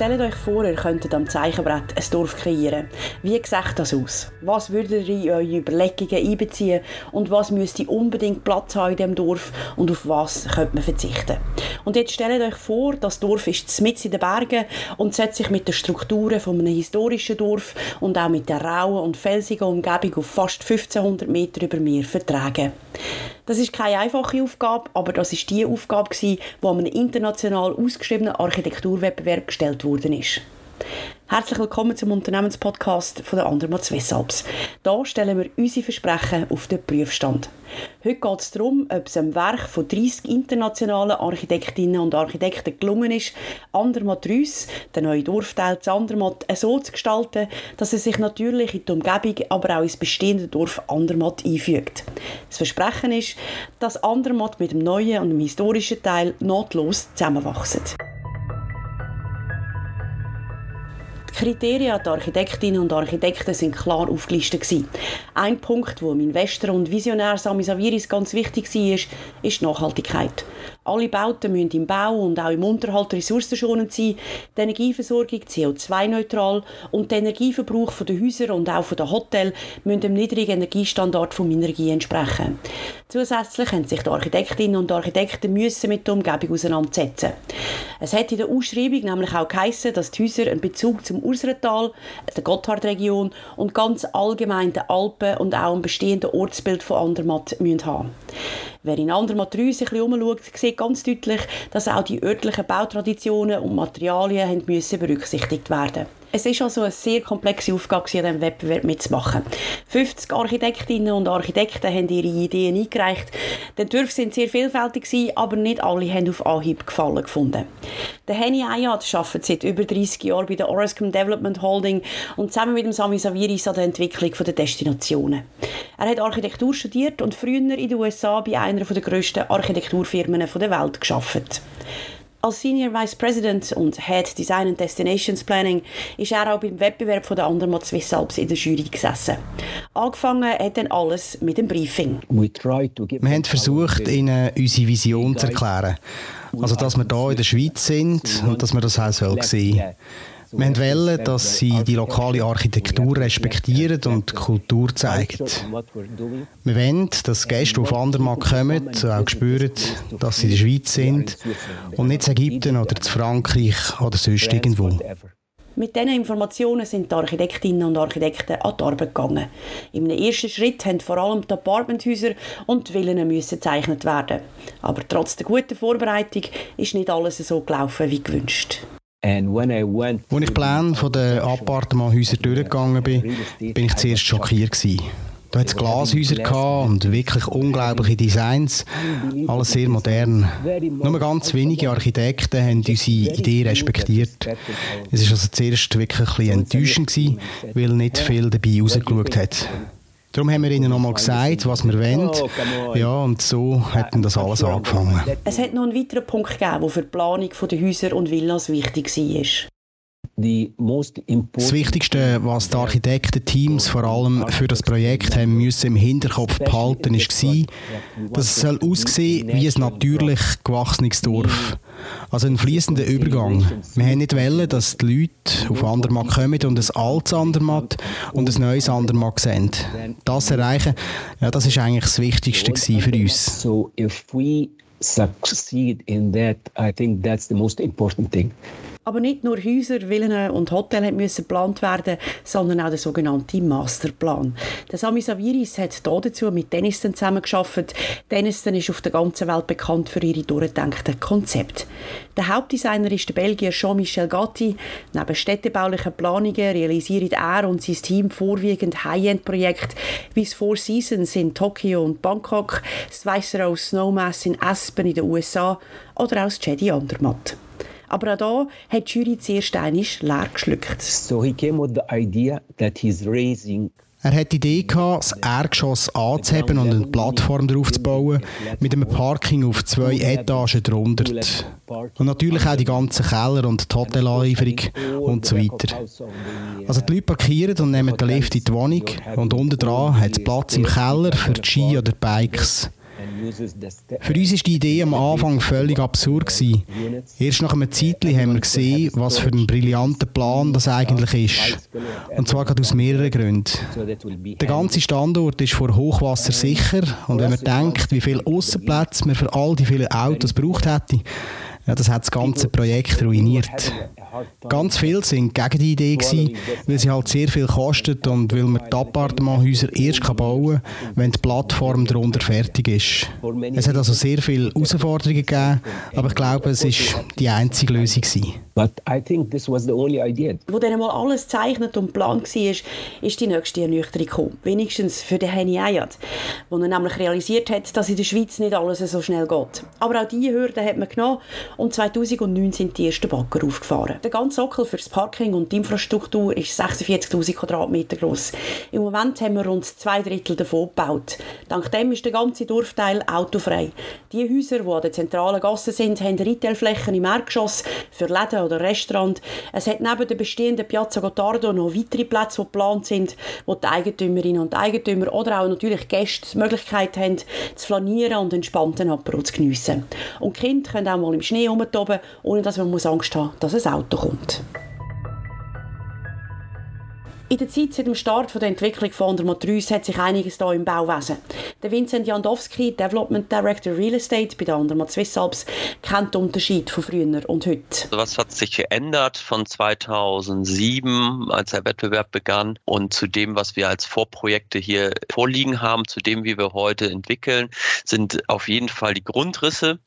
Stellt euch vor, ihr könntet am Zeichenbrett ein Dorf kreieren. Wie sieht das aus? Was würdet ihr in eure Überlegungen einbeziehen und was müsste unbedingt Platz haben in diesem Dorf und auf was könnte man verzichten? Und jetzt stellt euch vor, das Dorf ist mitten in den Bergen und setzt sich mit den Strukturen von einem historischen Dorf und auch mit der rauen und felsigen Umgebung auf fast 1500 Meter über Meer vertragen. Das ist keine einfache Aufgabe, aber das ist die Aufgabe, die einem international ausgeschriebenen Architekturwettbewerb gestellt worden ist. Herzlich willkommen zum Unternehmenspodcast von der Andermatt Swiss Alps. Hier stellen wir unsere Versprechen auf den Prüfstand. Heute geht es darum, ob es einem Werk von 30 internationalen Architektinnen und Architekten gelungen ist, Andermatt Rüss, den neuen Dorfteil zu Andermatt, so zu gestalten, dass er sich natürlich in die Umgebung, aber auch ins bestehende Dorf Andermatt einfügt. Das Versprechen ist, dass Andermatt mit dem neuen und dem historischen Teil nahtlos zusammenwachsen. Kriterien der Architektinnen und Architekten sind klar aufgelistet. Ein Punkt, wo dem Investor und Visionär Sami Saviris ganz wichtig war, ist die Nachhaltigkeit. Alle Bauten müssen im Bau und auch im Unterhalt ressourcenschonend sein, die Energieversorgung CO2-neutral und der Energieverbrauch der Häuser und auch der Hotels müssen dem niedrigen Energiestandard von Minergie entsprechen. Zusätzlich haben sich die Architektinnen und Architekten müssen mit der Umgebung auseinandersetzen. Es hat in der Ausschreibung nämlich auch geheißen, dass die Häuser einen Bezug zum Urseretal, der Gotthardregion und ganz allgemein den Alpen und auch ein bestehendes Ortsbild von Andermatt müssen haben. Wer in Andermatt 3 sich umschaut, sieht ganz deutlich, dass auch die örtlichen Bautraditionen und Materialien müssen berücksichtigt werden es ist also eine sehr komplexe Aufgabe, an diesem Wettbewerb mitzumachen. 50 Architektinnen und Architekten haben ihre Ideen eingereicht. Die Entwürfe sind sehr vielfältig, aber nicht alle haben auf Anhieb gefallen gefunden. Der Henny Ayat arbeitet seit über 30 Jahren bei der Orascom Development Holding und zusammen mit dem Sami Saviris an der Entwicklung der Destinationen. Er hat Architektur studiert und früher in den USA bei einer der grössten Architekturfirmen der Welt gearbeitet. Als Senior Vice President und Head Design and Destinations Planning ist er auch beim Wettbewerb von der Andermatt Swiss Alps in der Jury gesessen. Angefangen hat dann alles mit dem Briefing. Wir haben versucht, ihnen unsere Vision zu erklären. Also, dass wir hier in der Schweiz sind und dass wir das auch sehen sollen. Wir wollen, dass sie die lokale Architektur respektieren und Kultur zeigen. Wir wollen, dass Gäste auf Andermatt kommen und auch spüren, dass sie in der Schweiz sind und nicht in Ägypten oder in Frankreich oder sonst irgendwo. Mit diesen Informationen sind die Architektinnen und Architekten an die Arbeit gegangen. Im ersten Schritt haben vor allem die Apartmenthäuser und die Villen müssen gezeichnet werden. Aber trotz der guten Vorbereitung ist nicht alles so gelaufen wie gewünscht. Als ich Pläne von den Appartementhäusern durchgegangen bin, bin ich zuerst schockiert. Gewesen. Da hat es Glashäuser und wirklich unglaubliche Designs. Alles sehr modern. Nur ganz wenige Architekten haben unsere Idee respektiert. Es war also zuerst wirklich ein bisschen enttäuschend, gewesen, weil nicht viel dabei rausgeschaut hat. Darum haben wir ihnen nochmal gesagt, was wir wollen. Oh, ja, und so hat das alles angefangen. Es hat noch einen weiteren Punkt gegeben, der für die Planung der Häuser und Villas wichtig war. Das Wichtigste, was die Architektenteams vor allem für das Projekt haben müssen im Hinterkopf behalten, war, dass es soll aussehen wie ein natürlich gewachsenes Dorf. Also ein fließender Übergang. Wir haben nicht wollen, dass die Leute auf Andermatt kommen und ein altes Andermatt und ein neues Andermatt sehen. Das erreichen, ja, das ist eigentlich das Wichtigste für uns. So if we succeed in that, I think that's the most important thing. Aber nicht nur Häuser, Villen und Hotels müssen geplant werden, sondern auch der sogenannte Masterplan. Der Sami Saviris hat dazu mit Denniston zusammengearbeitet. Denniston ist auf der ganzen Welt bekannt für ihre durchgedachten Konzepte. Der Hauptdesigner ist der Belgier Jean-Michel Gatti. Neben städtebaulichen Planungen realisieren er und sein Team vorwiegend High-End-Projekte wie das Four Seasons in Tokio und Bangkok, das Viceroy Snowmass in Aspen in den USA oder auch das Jedi Andermatt. Aber auch da hat die Jury zuerst einmal leer geschluckt. So he came with the idea that he's raising er hat die Idee gehabt, das Erdgeschoss anzuheben und eine Plattform darauf zu bauen, mit einem Parking auf zwei Etagen drunter. Und natürlich auch die ganzen Keller und die Hotelanlieferung und so weiter. Also die Leute parkieren und nehmen den Lift in die Wohnung und unten dran hat es Platz im Keller für Ski oder Bikes. Für uns ist die Idee am Anfang völlig absurd gewesen. Erst nach einem Zeitchen haben wir gesehen, was für ein brillanter Plan das eigentlich ist. Und zwar gerade aus mehreren Gründen. Der ganze Standort ist vor Hochwasser sicher und wenn man denkt, wie viel Aussenplätze man für all die vielen Autos braucht hätte, ja, das hat das ganze Projekt ruiniert. Ganz viele sind gegen die Idee gewesen, weil sie halt sehr viel kostet und weil man die Appartementhäuser erst bauen kann, wenn die Plattform darunter fertig ist. Es hat also sehr viele Herausforderungen gegeben, aber ich glaube, es war die einzige Lösung gewesen. But I think this was the only idea. Wo dann mal alles gezeichnet und geplant war, ist die nächste Ernüchterung gekommen. Wenigstens für den Henny Ayat, wo er nämlich realisiert hat, dass in der Schweiz nicht alles so schnell geht. Aber auch diese Hürden hat man genommen und 2009 sind die ersten Bagger aufgefahren. Der ganze Sockel für das Parking und die Infrastruktur ist 46'000 Quadratmeter groß. Im Moment haben wir rund zwei Drittel davon gebaut. Dank dem ist der ganze Dorfteil autofrei. Die Häuser, die an den zentralen Gassen sind, haben Retailflächen im Erdgeschoss für Läden oder Restaurant. Es hat neben der bestehenden Piazza Gottardo noch weitere Plätze, die geplant sind, wo die Eigentümerinnen und Eigentümer oder auch natürlich Gäste die Möglichkeit haben, zu flanieren und entspannten Apero zu geniessen. Und Kinder können auch mal im Schnee herumtoben, ohne dass man Angst haben muss, dass ein Auto kommt. In der Zeit seit dem Start der Entwicklung von Andermatt 3 hat sich einiges da im Bauwesen. Der Vincent Jandowski, Development Director Real Estate bei der Andermatt Swiss Alps, kennt den Unterschied von früher und heute. Also was hat sich geändert von 2007, als der Wettbewerb begann, und zu dem, was wir als Vorprojekte hier vorliegen haben, zu dem, wie wir heute entwickeln, sind auf jeden Fall die Grundrisse.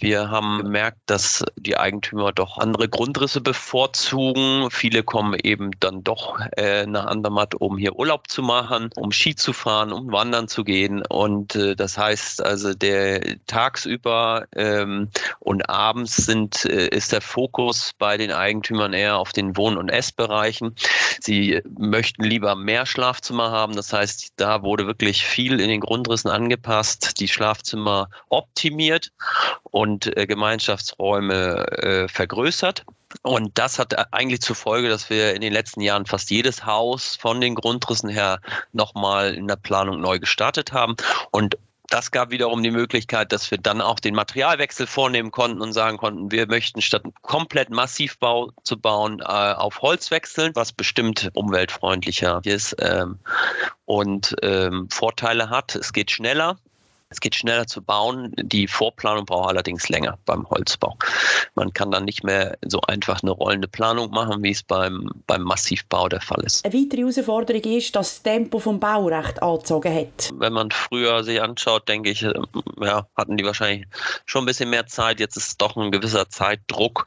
Wir haben gemerkt, dass die Eigentümer doch andere Grundrisse bevorzugen. Viele kommen eben dann doch äh, nach Andermatt, um hier Urlaub zu machen, um Ski zu fahren, um wandern zu gehen. Und äh, das heißt also, der tagsüber ähm, und abends sind, äh, ist der Fokus bei den Eigentümern eher auf den Wohn- und Essbereichen. Sie möchten lieber mehr Schlafzimmer haben. Das heißt, da wurde wirklich viel in den Grundrissen angepasst, die Schlafzimmer optimiert und äh, Gemeinschaftsräume äh, vergrößert. Und das hat eigentlich zur Folge, dass wir in den letzten Jahren fast jedes Haus von den Grundrissen her nochmal in der Planung neu gestartet haben. Und das gab wiederum die Möglichkeit, dass wir dann auch den Materialwechsel vornehmen konnten und sagen konnten, wir möchten statt komplett Massivbau zu bauen, äh, auf Holz wechseln, was bestimmt umweltfreundlicher ist ähm, und ähm, Vorteile hat. Es geht schneller. Es geht schneller zu bauen. Die Vorplanung braucht allerdings länger beim Holzbau. Man kann dann nicht mehr so einfach eine rollende Planung machen, wie es beim, beim Massivbau der Fall ist. Eine weitere Herausforderung ist, dass das Tempo vom Bau recht angezogen hat. Wenn man früher sich anschaut, denke ich, ähm, ja, hatten die wahrscheinlich schon ein bisschen mehr Zeit. Jetzt ist doch ein gewisser Zeitdruck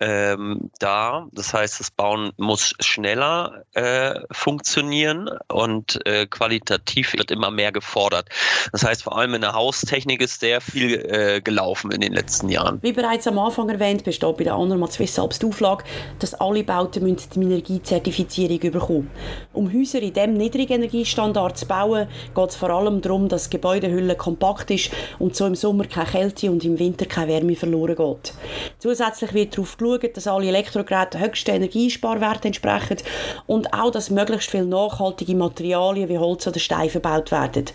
ähm, da. Das heißt, das Bauen muss schneller äh, funktionieren und äh, qualitativ wird immer mehr gefordert. Das heißt, vor allem in der Haustechnik ist sehr viel äh, gelaufen in den letzten Jahren. Wie bereits am Anfang erwähnt, besteht bei der Andermatt Swiss Alps die Auflage, dass alle Bauten die Energiezertifizierung bekommen Um Häuser in diesem Niedrigenergiestandard zu bauen, geht es vor allem darum, dass die Gebäudehülle kompakt ist und so im Sommer keine Kälte und im Winter keine Wärme verloren geht. Zusätzlich wird darauf geschaut, schauen, dass alle Elektrogeräte höchsten Energiesparwerten entsprechen und auch, dass möglichst viele nachhaltige Materialien wie Holz oder Stein verbaut werden.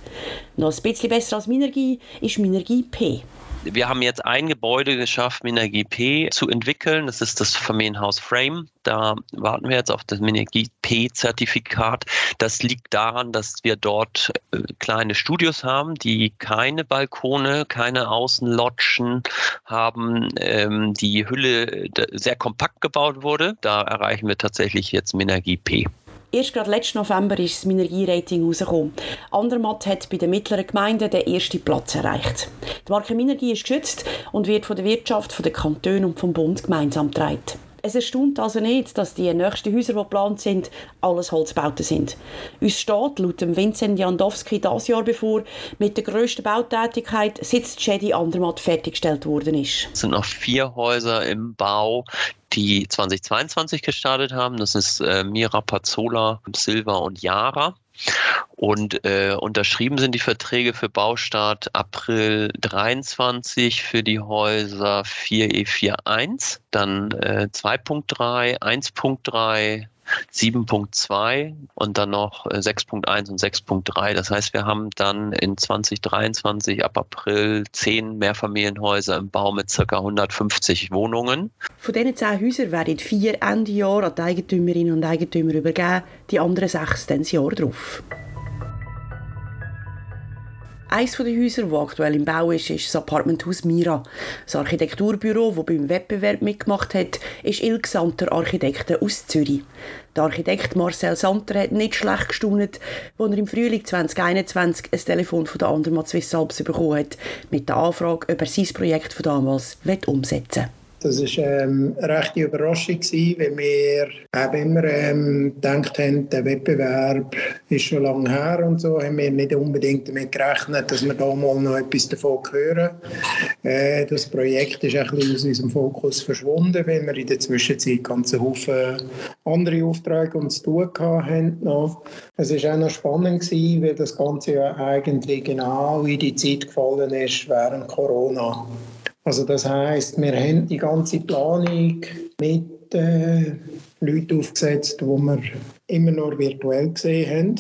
Noch ein bisschen besser als Minergie ist Minergie P. Wir haben jetzt ein Gebäude geschafft, Minergie P zu entwickeln. Das ist das Familienhaus Frame. Da warten wir jetzt auf das Minergie P-Zertifikat. Das liegt daran, dass wir dort äh, kleine Studios haben, die keine Balkone, keine Außenlodgen haben. Ähm, die Hülle sehr kompakt gebaut wurde. Da erreichen wir tatsächlich jetzt Minergie P. Erst gerade letzten November ist das Minergie-Rating rausgekommen. Andermatt hat bei den mittleren Gemeinden den ersten Platz erreicht. Die Marke Minergie ist geschützt und wird von der Wirtschaft, von den Kantonen und vom Bund gemeinsam getragen. Es erstaunt also nicht, dass die nächsten Häuser, die geplant sind, alles Holzbauten sind. Uns steht laut dem Vincent Jandowski das Jahr bevor, mit der grössten Bautätigkeit, seit Jedi Andermatt fertiggestellt worden ist. Es sind noch vier Häuser im Bau, die 2022 gestartet haben. Das ist äh, Mira Pazzola, Silva und Yara. Und äh, unterschrieben sind die Verträge für Baustart April 23 für die Häuser 4E41, dann äh, 2.3, 1.3, 7.2 und dann noch 6.1 äh, und 6.3. Das heißt, wir haben dann in 2023 ab April zehn Mehrfamilienhäuser im Bau mit ca. 150 Wohnungen. Von diesen zehn Häusern werden vier Ende Jahr an die Eigentümerinnen und Eigentümer übergeben, die anderen sechs dann das Jahr darauf. Eines der Häuser, das aktuell im Bau ist, ist das Apartmenthaus Mira. Das Architekturbüro, das beim Wettbewerb mitgemacht hat, ist Ilgsanter Architekten aus Zürich. Der Architekt Marcel Santer hat nicht schlecht gestaunt, als er im Frühling 2021 ein Telefon von der Andermatt Swiss Alps bekommen hat, mit der Anfrage, ob er sein Projekt von damals umsetzen will. Das war ähm, eine rechte Überraschung, gewesen, weil wir eben immer ähm, gedacht haben, der Wettbewerb ist schon lange her und so, haben wir nicht unbedingt damit gerechnet, dass wir da mal noch etwas davon hören. Äh, das Projekt ist ein bisschen aus unserem Fokus verschwunden, weil wir in der Zwischenzeit ganze Haufen andere Aufträge uns zu tun hatten. Noch. Es war auch noch spannend, gewesen, weil das Ganze ja eigentlich genau in die Zeit gefallen ist während Corona. Also das heißt, wir haben die ganze Planung mit äh, Leuten aufgesetzt, die wir immer nur virtuell gesehen haben.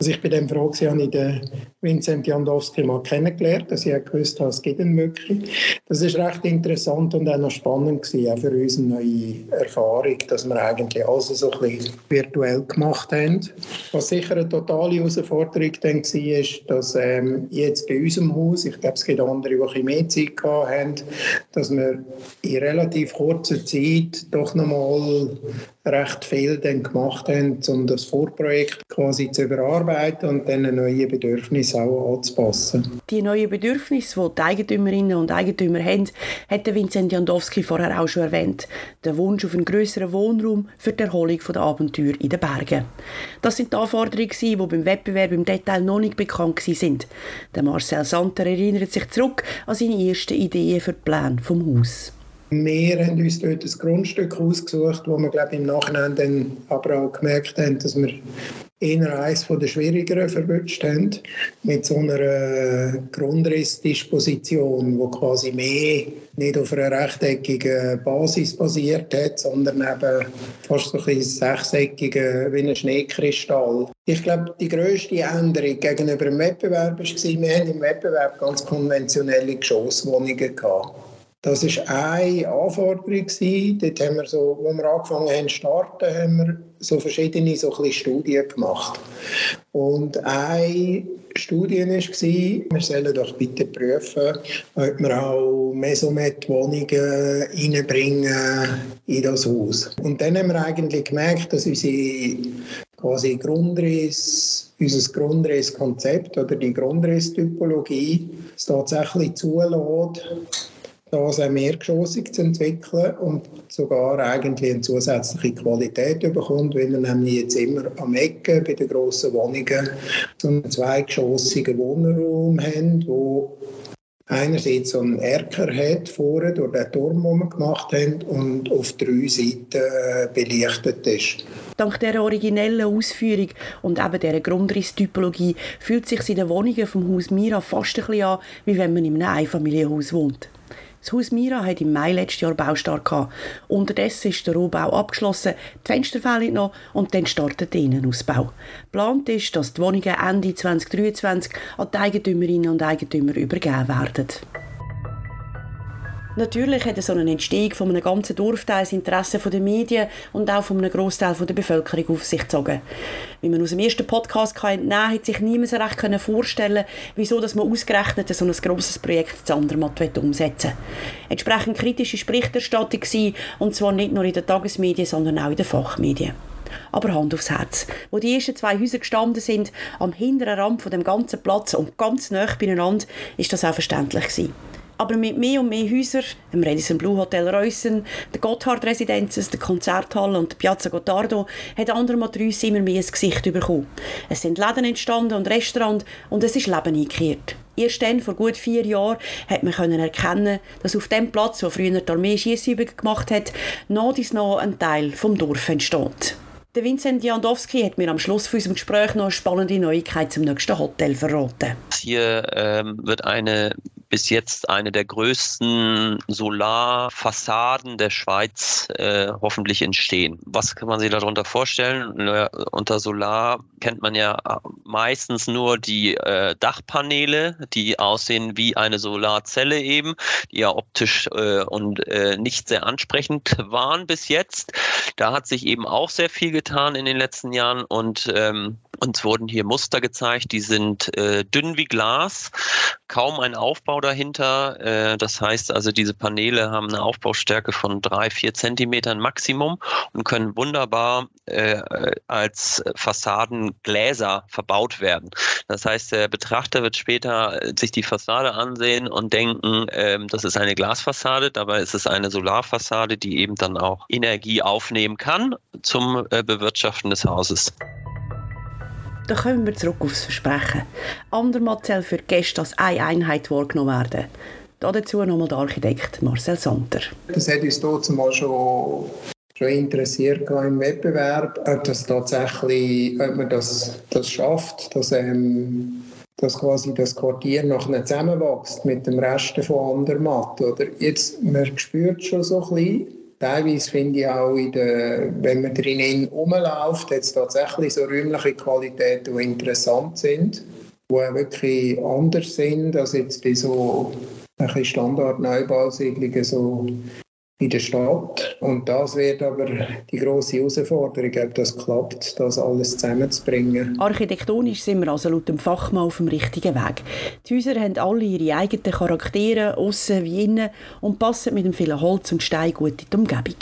Also ich bin dann froh, dass ich den Vincent Jandowski mal kennengelernt dass ich gewusst habe, es gibt ihn wirklich. Das ist recht interessant und auch noch spannend gewesen, auch für uns eine neue Erfahrung, dass wir eigentlich alles so ein bisschen virtuell gemacht haben. Was sicher eine totale Herausforderung dann war, ist, dass ähm, jetzt bei unserem Haus, ich glaube, es gibt andere, die ein mehr Zeit haben, dass wir in relativ kurzer Zeit doch nochmal recht viel dann gemacht haben, um das Vorprojekt quasi zu überarbeiten und dann neue Bedürfnisse auch anzupassen. Die neuen Bedürfnisse, die die Eigentümerinnen und Eigentümer haben, hat Vincent Jandowski vorher auch schon erwähnt. Der Wunsch auf einen größeren Wohnraum für die Erholung der Abenteuer in den Bergen. Das sind die Anforderungen, die beim Wettbewerb im Detail noch nicht bekannt sind. Der Marcel Santer erinnert sich zurück an seine ersten Ideen für die Pläne vom Haus. Wir haben uns dort ein Grundstück ausgesucht, wo wir glaube im Nachhinein dann aber auch gemerkt haben, dass wir eher eines der schwierigeren verwünscht haben, mit so einer Grundrissdisposition, die quasi mehr nicht auf einer rechteckigen Basis basiert hat, sondern eben fast so ein sechseckigen, wie ein Schneekristall. Ich glaube, die grösste Änderung gegenüber dem Wettbewerb war, wir haben im Wettbewerb ganz konventionelle Geschosswohnungen gehabt. Das war eine Anforderung. Dort haben wir so, wo wir angefangen haben zu starten, haben wir so verschiedene so Studien gemacht. Und eine Studie war, wir sollen doch bitte prüfen, ob wir auch Mesomet-Wohnungen reinbringen in das Haus. Und dann haben wir eigentlich gemerkt, dass unsere quasi Grundriss, unser Grundrisskonzept oder die Grundrisstypologie es tatsächlich zulässt, das auch mehrgeschossig zu entwickeln und sogar eigentlich eine zusätzliche Qualität bekommt, weil wir nämlich jetzt immer am Ecken bei den grossen Wohnungen so einen zweigeschossigen Wohnraum haben, wo einerseits so einen Erker hat vorne durch den Turm, den wir gemacht haben, und auf drei Seiten äh, belichtet ist. Dank dieser originellen Ausführung und eben dieser Grundrisstypologie fühlt sich in den Wohnungen vom Haus Mira fast ein bisschen an, wie wenn man in einem Einfamilienhaus wohnt. Das Haus Mira hat im Mai letztes Jahr Baustart gehabt. Unterdessen ist der Rohbau abgeschlossen, die Fenster fehlen noch und dann startet der Innenausbau. Geplant ist, dass die Wohnungen Ende 2023 an die Eigentümerinnen und Eigentümer übergeben werden. Natürlich hat so eine Entstehung von einem ganzen Dorfteil das Interesse der Medien und auch von einem Großteil der Bevölkerung auf sich gezogen. Wie man aus dem ersten Podcast kann entnehmen hat sich niemand so recht vorstellen wieso dass man ausgerechnet so ein grosses Projekt zu Andermatt umsetzen Entsprechend kritische Berichterstattung war, und zwar nicht nur in den Tagesmedien, sondern auch in den Fachmedien. Aber Hand aufs Herz. Wo die ersten zwei Häuser gestanden sind, am hinteren Rand von dem ganzen Platz und ganz nah beieinander, ist das auch verständlich gewesen. Aber mit mehr und mehr Häusern, dem Radisson Blue Hotel Reussen, der Gotthard Residences, der Konzerthalle und der Piazza Gottardo, hat Andermatt Reuss immer mehr ein Gesicht bekommen. Es sind Läden entstanden und Restaurants und es ist Leben eingekehrt. Erst dann, vor gut vier Jahren, hat man erkennen, dass auf dem Platz, wo früher die Armee Schiessübungen gemacht hat, noch dies noch ein Teil vom Dorf entsteht. Der Vincent Jandowski hat mir am Schluss von unserem Gespräch noch eine spannende Neuigkeit zum nächsten Hotel verraten. Hier ähm, wird eine bis jetzt eine der größten Solarfassaden der Schweiz äh, hoffentlich entstehen. Was kann man sich darunter vorstellen? Unter Solar kennt man ja meistens nur die äh, Dachpaneele, die aussehen wie eine Solarzelle eben, die ja optisch äh, und äh, nicht sehr ansprechend waren bis jetzt. Da hat sich eben auch sehr viel getan in den letzten Jahren und ähm, uns wurden hier Muster gezeigt, die sind äh, dünn wie Glas, kaum ein Aufbau dahinter. Äh, das heißt also, diese Paneele haben eine Aufbaustärke von drei, vier Zentimetern Maximum und können wunderbar äh, als Fassadengläser verbaut werden. Das heißt, der Betrachter wird später sich die Fassade ansehen und denken, ähm, das ist eine Glasfassade, dabei ist es eine Solarfassade, die eben dann auch Energie aufnehmen kann zum äh, Bewirtschaften des Hauses. Dann kommen wir zurück aufs Versprechen. Andermatt soll für Gäste als eine Einheit wahrgenommen werden. Dazu nochmal der Architekt Marcel Santer. Das hat uns dort mal schon, schon interessiert im Wettbewerb, ob, das tatsächlich, ob man das, das schafft, dass, ähm, dass quasi das Quartier nachher zusammenwächst mit dem Rest von Andermatt. Oder jetzt, man spürt schon so ein bisschen, Teilweise finde ich auch, der, wenn man drinnen rumläuft, es tatsächlich so räumliche Qualitäten, die interessant sind, die auch wirklich anders sind als jetzt bei so Standard-Neubausiedlungen, so in der Stadt. Und das wird aber die grosse Herausforderung, ob das klappt, das alles zusammenzubringen. Architektonisch sind wir also laut dem Fachmann auf dem richtigen Weg. Die Häuser haben alle ihre eigenen Charaktere, außen wie innen, und passen mit dem vielen Holz und Stein gut in die Umgebung.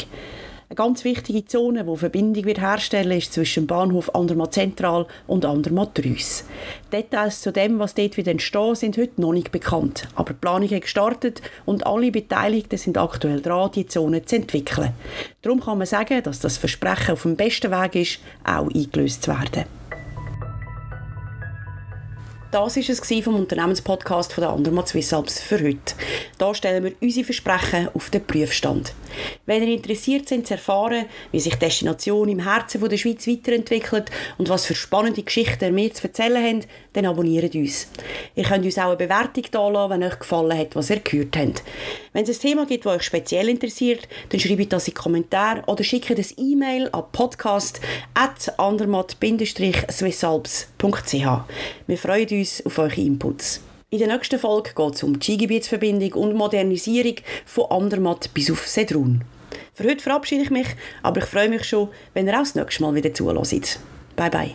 Ganz wichtige Zone, die Verbindung wird herstellen ist zwischen Bahnhof Andermatt Zentral und Andermatt Rüss. Details zu dem, was dort wieder entstehen, sind heute noch nicht bekannt. Aber die Planung hat gestartet und alle Beteiligten sind aktuell dran, die Zone zu entwickeln. Darum kann man sagen, dass das Versprechen auf dem besten Weg ist, auch eingelöst zu werden. Das war es vom Unternehmenspodcast von der Andermatt Swiss Alps für heute. Hier stellen wir unsere Versprechen auf den Prüfstand. Wenn ihr interessiert sind zu erfahren, wie sich Destination im Herzen der Schweiz weiterentwickelt und was für spannende Geschichten wir zu erzählen haben, dann abonniert uns. Ihr könnt uns auch eine Bewertung da wenn euch gefallen hat, was ihr gehört habt. Wenn es ein Thema gibt, das euch speziell interessiert, dann schreibt das in die Kommentare oder schickt ein E-Mail an podcast.andermatt-swissalps.ch. Wir freuen uns auf eure Inputs. In der nächsten Folge geht es um die Skigebietsverbindung und Modernisierung von Andermatt bis auf Sedrun. Für heute verabschiede ich mich, aber ich freue mich schon, wenn ihr auch das nächste Mal wieder zuhört. Bye bye.